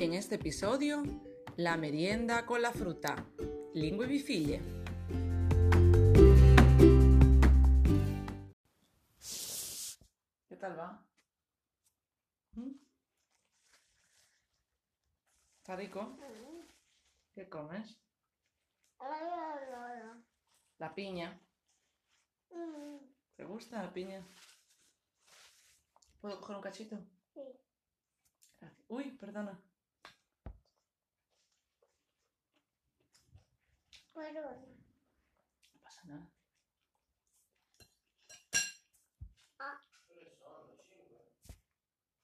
este episodio la merienda con la fruta. Lingue vi figlie. ¿Qué tal va? ¿Mm? ¿Está rico? ¿Qué comes? La piña. ¿Te gusta la piña? ¿Puedo coger un cachito? Gracias. Uy, perdona. No pasa nada.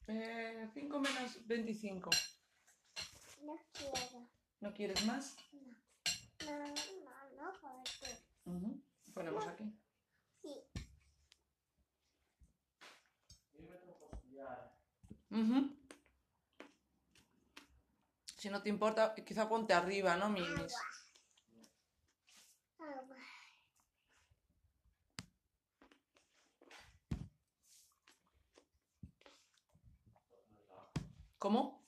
Eh, 5 menos 25. No quiero. ¿No quieres más? No, no, no, porque Ujú. Ponemos aquí. sí. Ujú. Si no te importa, quizá ponte arriba, ¿no, Mimis? ¿Cómo?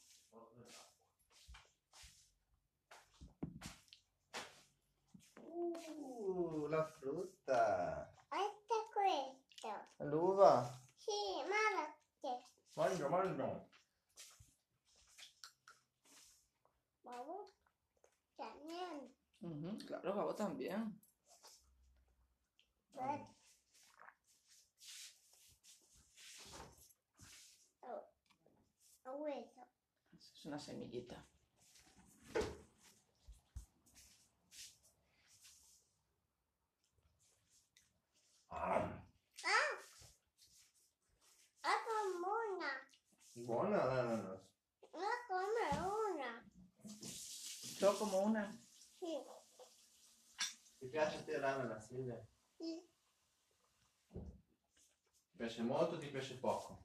Uh, la frutta. Este questo. L'uva. Sì, ma lo stesso. Mangia, mangia. Vamos. También. Ujú, Claro, Gabo también. Una semillita. Ah, Ah! Ah, como una. buona l'ananas. No come una. Yo como una. Sì. Ti piace a te l'ananas, Silvia? Sì. Ti piace molto o ti piace poco?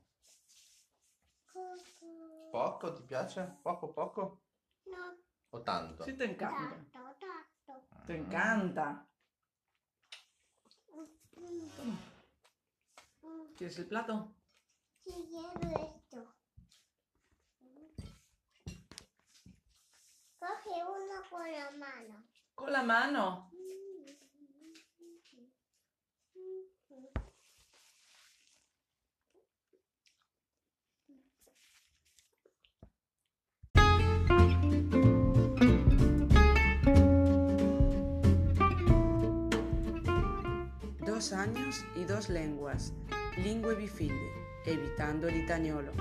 Poco ti piace? Poco poco? No, O tanto? Sí, te encanta. tanto, tanto. Te encanta. Mm, Toma. mm. ¿Quieres el plato? Sí, quiero esto. Coge uno con la mano. Con la mano. Dos años y dos lenguas. Lingue figli, evitando el italiano.